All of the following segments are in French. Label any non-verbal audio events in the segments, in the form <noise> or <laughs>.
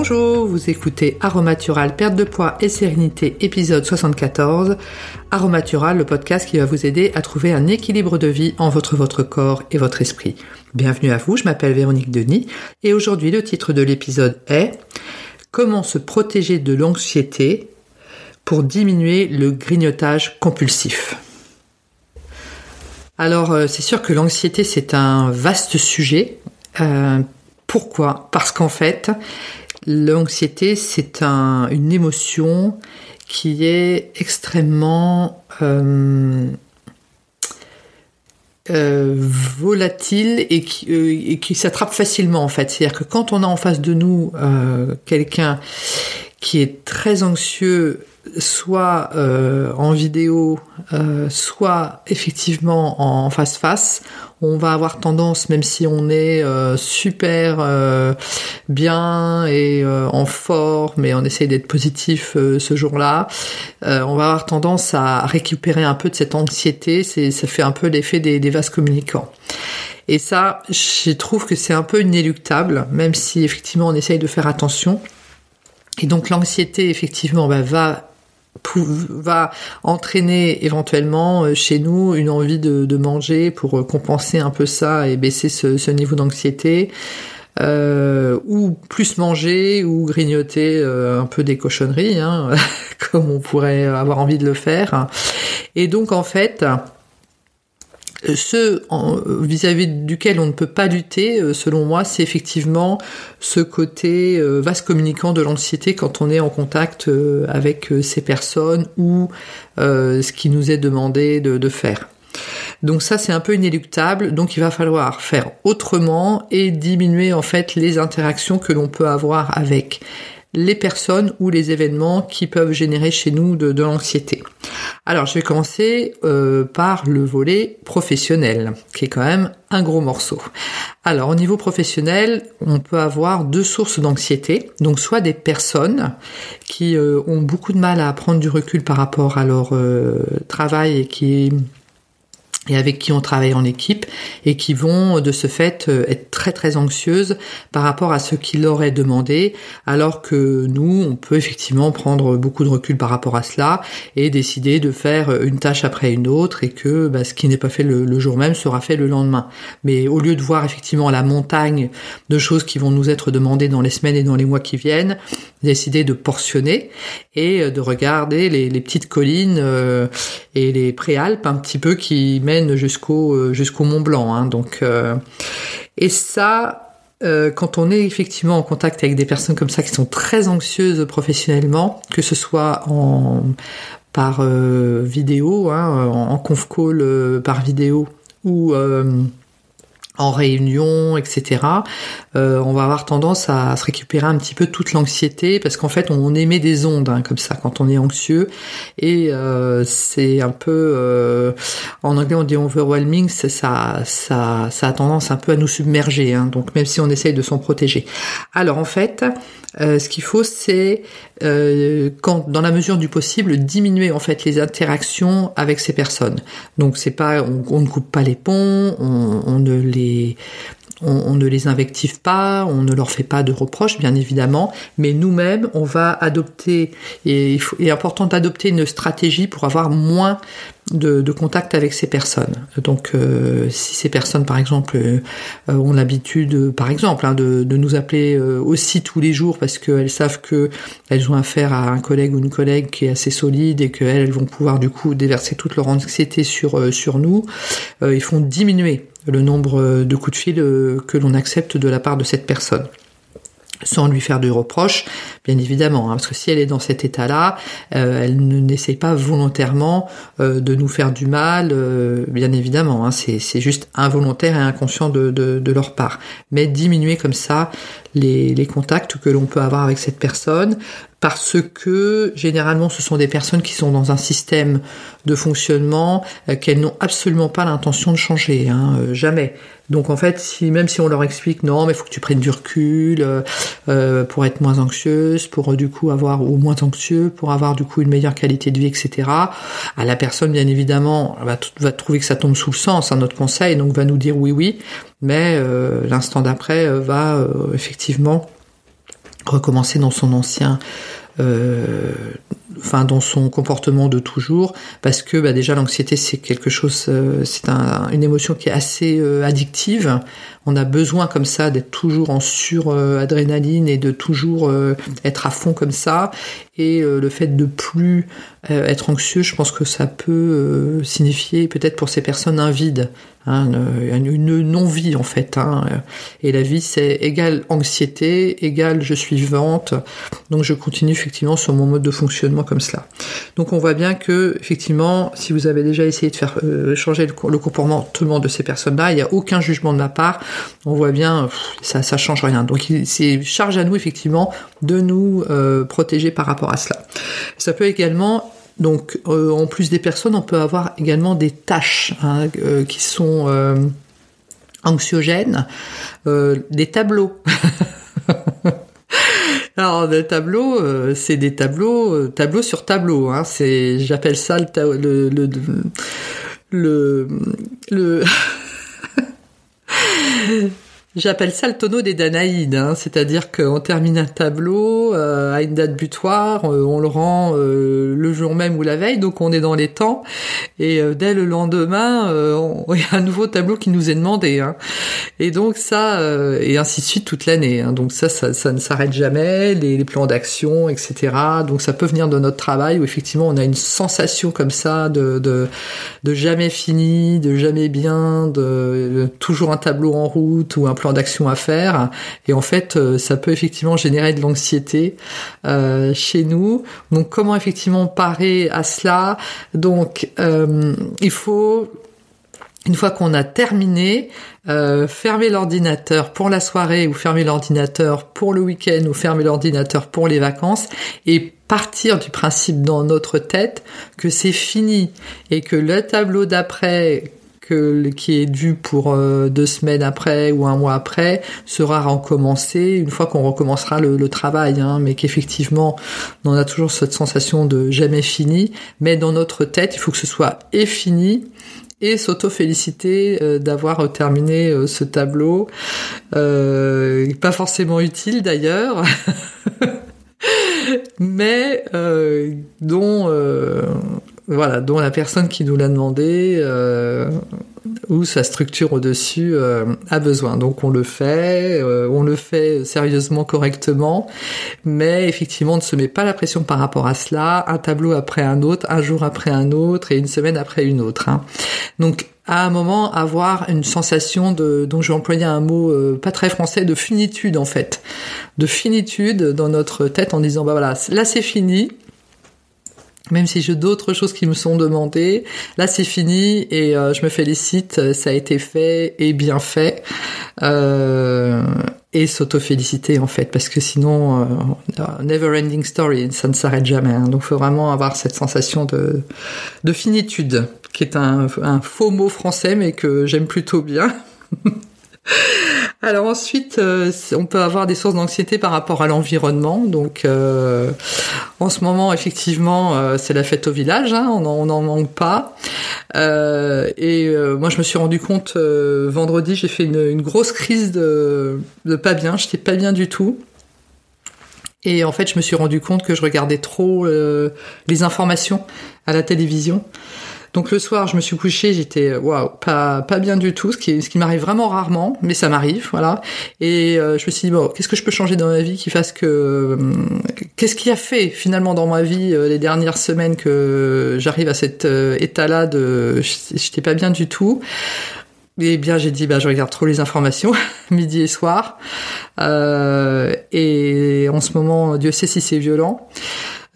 Bonjour, vous écoutez Aromatural, perte de poids et sérénité, épisode 74. Aromatural, le podcast qui va vous aider à trouver un équilibre de vie en votre, votre corps et votre esprit. Bienvenue à vous, je m'appelle Véronique Denis et aujourd'hui le titre de l'épisode est Comment se protéger de l'anxiété pour diminuer le grignotage compulsif? Alors euh, c'est sûr que l'anxiété c'est un vaste sujet. Euh, pourquoi? Parce qu'en fait, l'anxiété c'est une émotion qui est extrêmement euh, volatile et qui, qui s'attrape facilement en fait. C'est-à-dire que quand on a en face de nous quelqu'un qui est très anxieux soit euh, en vidéo, euh, soit effectivement en face-face, on va avoir tendance, même si on est euh, super bien et en forme et on essaye d'être positif ce jour-là, on va avoir tendance à récupérer un peu de cette anxiété. Ça fait un peu l'effet des, des vases communicants. Et ça, je trouve que c'est un peu inéluctable, même si effectivement on essaye de faire attention. Et donc l'anxiété, effectivement, bah, va va entraîner éventuellement euh, chez nous une envie de, manger pour euh, compenser un peu ça et baisser ce, niveau d'anxiété. Euh, ou plus manger ou grignoter un peu des cochonneries, hein, <laughs> comme on pourrait avoir envie de le faire. Et donc en fait, ce vis-à-vis duquel on ne peut pas lutter, euh, selon moi, c'est effectivement ce côté euh, vaste communicant de l'anxiété quand on est en contact euh, avec ces personnes ou ce qui nous est demandé de, de faire. Donc ça c'est un peu inéluctable, donc il va falloir faire autrement et diminuer en fait les interactions que l'on peut avoir avec les personnes ou les événements qui peuvent générer chez nous de, l'anxiété. Alors je vais commencer euh, par le volet professionnel, qui est quand même un gros morceau. Alors au niveau professionnel, on peut avoir deux sources d'anxiété, donc soit des personnes qui euh, ont beaucoup de mal à prendre du recul par rapport à leur euh, travail et qui et avec qui on travaille en équipe et qui vont de ce fait euh, être très très anxieuses par rapport à ce qu'il leur est demandé alors que nous on peut effectivement prendre beaucoup de recul par rapport à cela et décider de faire une tâche après une autre et que bah, ce qui n'est pas fait le, jour même sera fait le lendemain. Mais au lieu de voir effectivement la montagne de choses qui vont nous être demandées dans les semaines et dans les mois qui viennent décider de portionner et euh, de regarder les, petites collines euh, et les préalpes un petit peu qui mènent jusqu'au euh, jusqu'au Mont Blanc. Hein, et ça. quand on est effectivement en contact avec des personnes comme ça qui sont très anxieuses professionnellement, que ce soit en par vidéo, hein, en, en conf call par vidéo ou en réunion, etc. Euh, on va avoir tendance à, se récupérer un petit peu toute l'anxiété parce qu'en fait on émet des ondes hein, comme ça quand on est anxieux et euh, c'est un peu euh, en anglais on dit overwhelming, ça, a tendance un peu à nous submerger. Hein, donc même si on essaye de s'en protéger. Alors en fait, ce qu'il faut c'est quand dans la mesure du possible diminuer en fait les interactions avec ces personnes. Donc c'est pas on, ne coupe pas les ponts, on, on ne les on, ne les invective pas, on ne leur fait pas de reproches, bien évidemment, mais nous-mêmes, on va adopter, et il, est important d'adopter une stratégie pour avoir moins de, contact avec ces personnes. Donc, euh, si ces personnes, par exemple, euh, ont l'habitude, par exemple, hein, de, nous appeler euh, aussi tous les jours parce qu'elles savent que elles ont affaire à un collègue ou une collègue qui est assez solide et qu'elles elles vont pouvoir du coup déverser toute leur anxiété sur sur nous, ils font diminuer le nombre de coups de fil euh, que l'on accepte de la part de cette personne sans lui faire de reproches, bien évidemment, hein, parce que si elle est dans cet état-là, euh, elle n'essaie pas volontairement euh, de nous faire du mal, bien évidemment, hein, c'est juste involontaire et inconscient de, de, leur part. Mais diminuer comme ça les, les contacts que l'on peut avoir avec cette personne, parce que généralement ce sont des personnes qui sont dans un système de fonctionnement euh, qu'elles n'ont absolument pas l'intention de changer, hein, euh, jamais. Donc en fait, si, même si on leur explique non, mais il faut que tu prennes du recul euh, pour être moins anxieuse, pour du coup avoir ou moins anxieux, pour avoir du coup une meilleure qualité de vie, etc. À la personne, bien évidemment, va, va trouver que ça tombe sous le sens, hein, notre conseil, donc va nous dire oui, oui, mais l'instant d'après va effectivement recommencer dans son ancien euh, enfin dans son comportement de toujours, parce que bah, déjà l'anxiété c'est quelque chose, euh, c'est un, une émotion qui est assez euh, addictive. On a besoin comme ça d'être toujours en sur-adrénaline et de toujours être à fond comme ça. Et le fait de plus être anxieux, je pense que ça peut signifier peut-être pour ces personnes un vide, hein, une, non-vie en fait. Hein. Et la vie c'est égal anxiété, égal je suis vivante, donc je continue effectivement sur mon mode de fonctionnement comme cela. Donc on voit bien que effectivement, si vous avez déjà essayé de faire euh, changer le, comportement de ces personnes-là, il n'y a aucun jugement de ma part. On voit bien, ça change rien. Donc c'est charge à nous effectivement de nous euh, protéger par rapport à cela. Ça peut également donc, euh, en plus des personnes, on peut avoir également des tâches hein, qui sont anxiogènes, des tableaux. <laughs> Alors le tableau, euh, c'est des tableaux, euh, tableau sur tableau. Hein, c'est, j'appelle ça le le le, le, le <laughs> J'appelle ça le tonneau des Danaïdes, hein. c'est-à-dire qu'on termine un tableau euh, à une date butoir, euh, on le rend euh, le jour même ou la veille, donc on est dans les temps, et dès le lendemain, <laughs> il y a un nouveau tableau qui nous est demandé. Hein. Et donc ça, et ainsi de suite toute l'année. Hein. Donc ça, ça, ne s'arrête jamais, les, plans d'action, etc. Donc ça peut venir de notre travail où effectivement on a une sensation comme ça de, de, de jamais fini, de jamais bien, de, de toujours un tableau en route ou un plan d'action à faire. Et en fait, euh, ça peut effectivement générer de l'anxiété euh, chez nous. Donc, comment effectivement parer à cela? Donc, euh, il faut une fois qu'on a terminé, fermer l'ordinateur pour la soirée ou fermer l'ordinateur pour le week-end ou fermer l'ordinateur pour les vacances et partir du principe dans notre tête que c'est fini et que le tableau d'après qui est dû pour euh, deux semaines après ou un mois après sera recommencé une fois qu'on recommencera le, travail, hein, mais qu'effectivement on a toujours cette sensation de jamais fini, mais dans notre tête il faut que ce soit et fini et s'auto-féliciter euh, d'avoir terminé euh, ce tableau, pas forcément utile d'ailleurs. <laughs> mais dont voilà, dont la personne qui nous l'a demandé euh, ou sa structure au-dessus euh, a besoin. Donc on le fait, euh, on le fait sérieusement, correctement, mais effectivement on ne se met pas la pression par rapport à cela, un tableau après un autre, un jour après un autre et une semaine après une autre. Hein. Donc à un moment avoir une sensation de, dont je vais employer un mot pas très français, de finitude en fait, de finitude dans notre tête en disant bah voilà, là c'est fini, même si j'ai d'autres choses qui me sont demandées. Là, c'est fini et euh, je me félicite, ça a été fait et bien fait. Euh, et s'auto-féliciter en fait, parce que sinon, euh, never ending story, ça ne s'arrête jamais. Hein. Donc, faut vraiment avoir cette sensation de, de finitude, qui est un faux mot français, mais que j'aime plutôt bien. <laughs> Alors ensuite, euh, on peut avoir des sources d'anxiété par rapport à l'environnement. Donc euh, en ce moment, effectivement, euh, c'est la fête au village, hein, on n'en manque pas. et moi, je me suis rendu compte vendredi, j'ai fait une, grosse crise de, de pas bien. J'étais pas bien du tout. Et en fait, je me suis rendu compte que je regardais trop les informations à la télévision. Donc le soir, je me suis couchée, j'étais waouh, pas pas bien du tout, ce qui ce qui m'arrive vraiment rarement, mais ça m'arrive, voilà. Et euh, je me suis dit bon, qu'est-ce que je peux changer dans ma vie qui fasse que euh, qu'est-ce qui a fait finalement dans ma vie euh, les dernières semaines que j'arrive à cet état-là de j'étais pas bien du tout. Et bien, j'ai dit, bah, je regarde trop les informations, <laughs> midi et soir. et en ce moment, Dieu sait si c'est violent.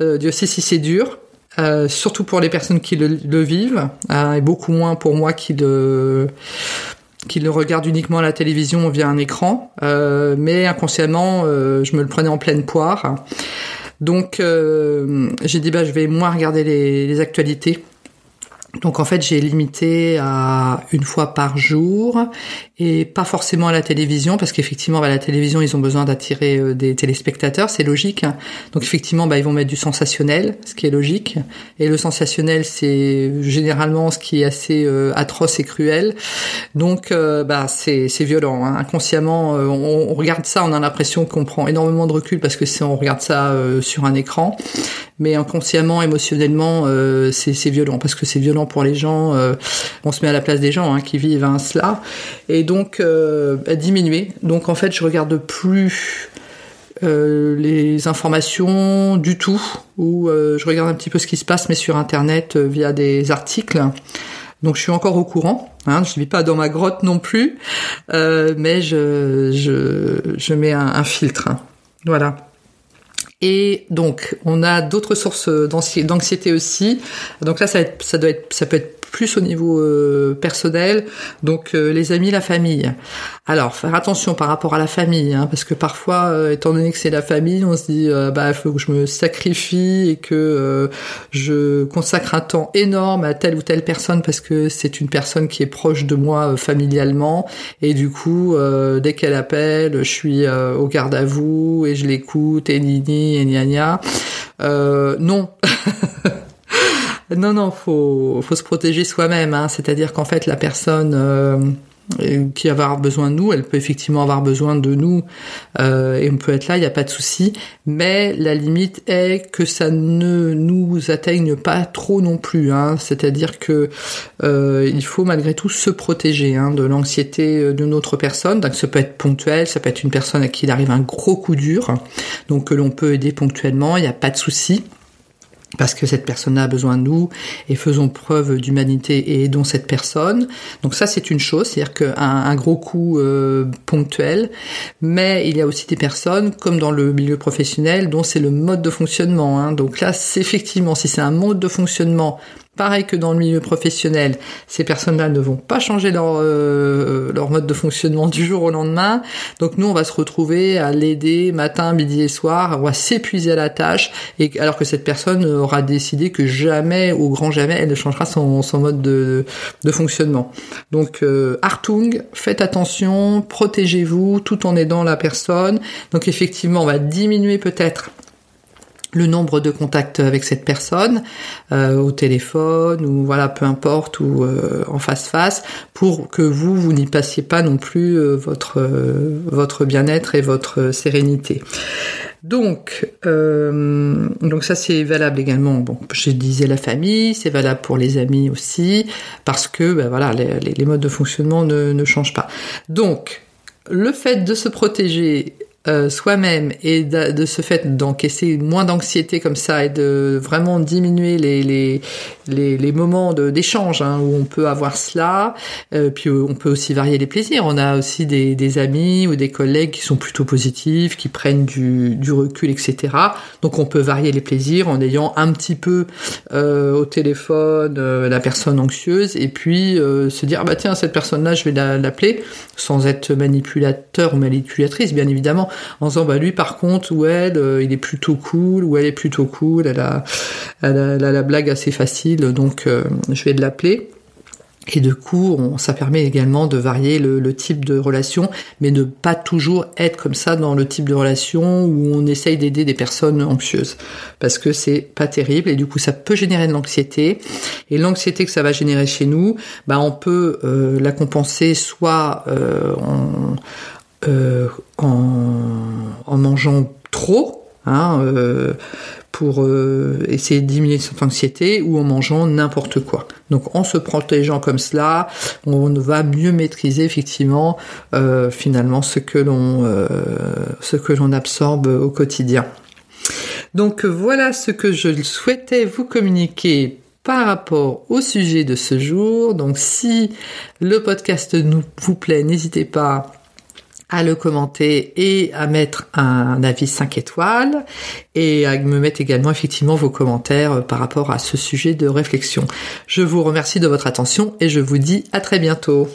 Dieu sait si c'est dur. Euh, surtout pour les personnes qui le, vivent, hein, et beaucoup moins pour moi qui le qui le regarde uniquement à la télévision via un écran, euh, mais inconsciemment, euh, je me le prenais en pleine poire. Donc, j'ai dit bah je vais moins regarder les, les actualités Donc en fait, j'ai limité à une fois par jour et pas forcément à la télévision parce qu'effectivement, bah, la télévision, ils ont besoin d'attirer euh, des téléspectateurs, c'est logique. Donc effectivement, bah, ils vont mettre du sensationnel, ce qui est logique. Et le sensationnel, c'est généralement ce qui est assez euh, atroce et cruel. Donc euh, bah, c'est violent. Hein. Inconsciemment, on, on, regarde ça, on a l'impression qu'on prend énormément de recul parce que si on regarde ça sur un écran mais inconsciemment, émotionnellement, euh, c'est violent parce que c'est violent pour les gens. Euh, on se met à la place des gens hein, qui vivent hein, cela, et donc euh, diminuer. Donc en fait, je regarde plus les informations du tout, ou je regarde un petit peu ce qui se passe, mais sur Internet via des articles. Donc je suis encore au courant. Hein, je ne vis pas dans ma grotte non plus, mais je, mets un, un filtre. Hein. Voilà. Et donc, on a d'autres sources d'anxiété aussi. Donc là, ça, doit être, ça peut être plus au niveau euh, personnel, donc euh, les amis, la famille. Alors faire attention par rapport à la famille, hein, parce que parfois, euh, étant donné que c'est la famille, on se dit bah il faut que je me sacrifie et que je consacre un temps énorme à telle ou telle personne parce que c'est une personne qui est proche de moi familialement et du coup dès qu'elle appelle, je suis au garde à vous et je l'écoute et nini et gna gna. non. <laughs> Non, non, faut, faut se protéger soi-même. Hein. C'est-à-dire qu'en fait, la personne euh, qui va avoir besoin de nous, elle peut effectivement avoir besoin de nous euh, et on peut être là, il n'y a pas de souci. Mais la limite est que ça ne nous atteigne pas trop non plus. Hein. C'est-à-dire que euh, il faut malgré tout se protéger hein, de l'anxiété d'une autre personne. Donc ça peut être ponctuel, ça peut être une personne à qui il arrive un gros coup dur, donc que l'on peut aider ponctuellement, il n'y a pas de souci parce que cette personne a besoin de nous et faisons preuve d'humanité et aidons cette personne. Donc ça c'est une chose, c'est-à-dire qu'un un gros coup euh, ponctuel, mais il y a aussi des personnes, comme dans le milieu professionnel, dont c'est le mode de fonctionnement. Hein. Donc là, c'est effectivement, si c'est un mode de fonctionnement Pareil que dans le milieu professionnel, ces personnes-là ne vont pas changer leur, euh, leur mode de fonctionnement du jour au lendemain. Donc nous, on va se retrouver à l'aider matin, midi et soir, on va s'épuiser à la tâche, et alors que cette personne aura décidé que jamais, au grand jamais, elle ne changera son, mode de, de fonctionnement. Donc euh, Hartung, faites attention, protégez-vous tout en aidant la personne. Donc effectivement, on va diminuer peut-être le nombre de contacts avec cette personne euh, au téléphone ou voilà peu importe ou euh, en face face pour que vous vous n'y passiez pas non plus euh, votre votre bien-être et votre sérénité. Donc donc ça c'est valable également. Bon, je disais la famille, c'est valable pour les amis aussi parce que ben voilà les, modes de fonctionnement ne, ne changent pas. Donc le fait de se protéger euh, soi-même et de, ce fait d'encaisser moins d'anxiété comme ça et de vraiment diminuer les, les, les, les moments d'échange hein, où on peut avoir cela, euh, puis euh, on peut aussi varier les plaisirs. On a aussi des, des, amis ou des collègues qui sont plutôt positifs, qui prennent du, du recul, etc. Donc on peut varier les plaisirs en ayant un petit peu au téléphone la personne anxieuse et puis se dire ah bah tiens cette personne-là je vais l'appeler sans être manipulateur ou manipulatrice bien évidemment en disant bah lui par contre ou elle euh, il est plutôt cool ou elle est plutôt cool elle a, elle a, la blague assez facile donc euh, je vais l'appeler et de coup, ça permet également de varier le, type de relation, mais ne pas toujours être comme ça dans le type de relation où on essaye d'aider des personnes anxieuses, parce que c'est pas terrible et du coup ça peut générer de l'anxiété. Et l'anxiété que ça va générer chez nous, bah on peut euh, la compenser soit en, euh, en, mangeant trop, hein, euh, pour euh, essayer de diminuer cette anxiété, ou en mangeant n'importe quoi. Donc en se protégeant comme cela, on va mieux maîtriser effectivement finalement ce que l'on ce que l'on absorbe au quotidien. Donc voilà ce que je souhaitais vous communiquer par rapport au sujet de ce jour. Donc si le podcast vous plaît, n'hésitez pas à le commenter et à mettre un avis 5 étoiles et à me mettre également effectivement vos commentaires par rapport à ce sujet de réflexion. Je vous remercie de votre attention et je vous dis à très bientôt.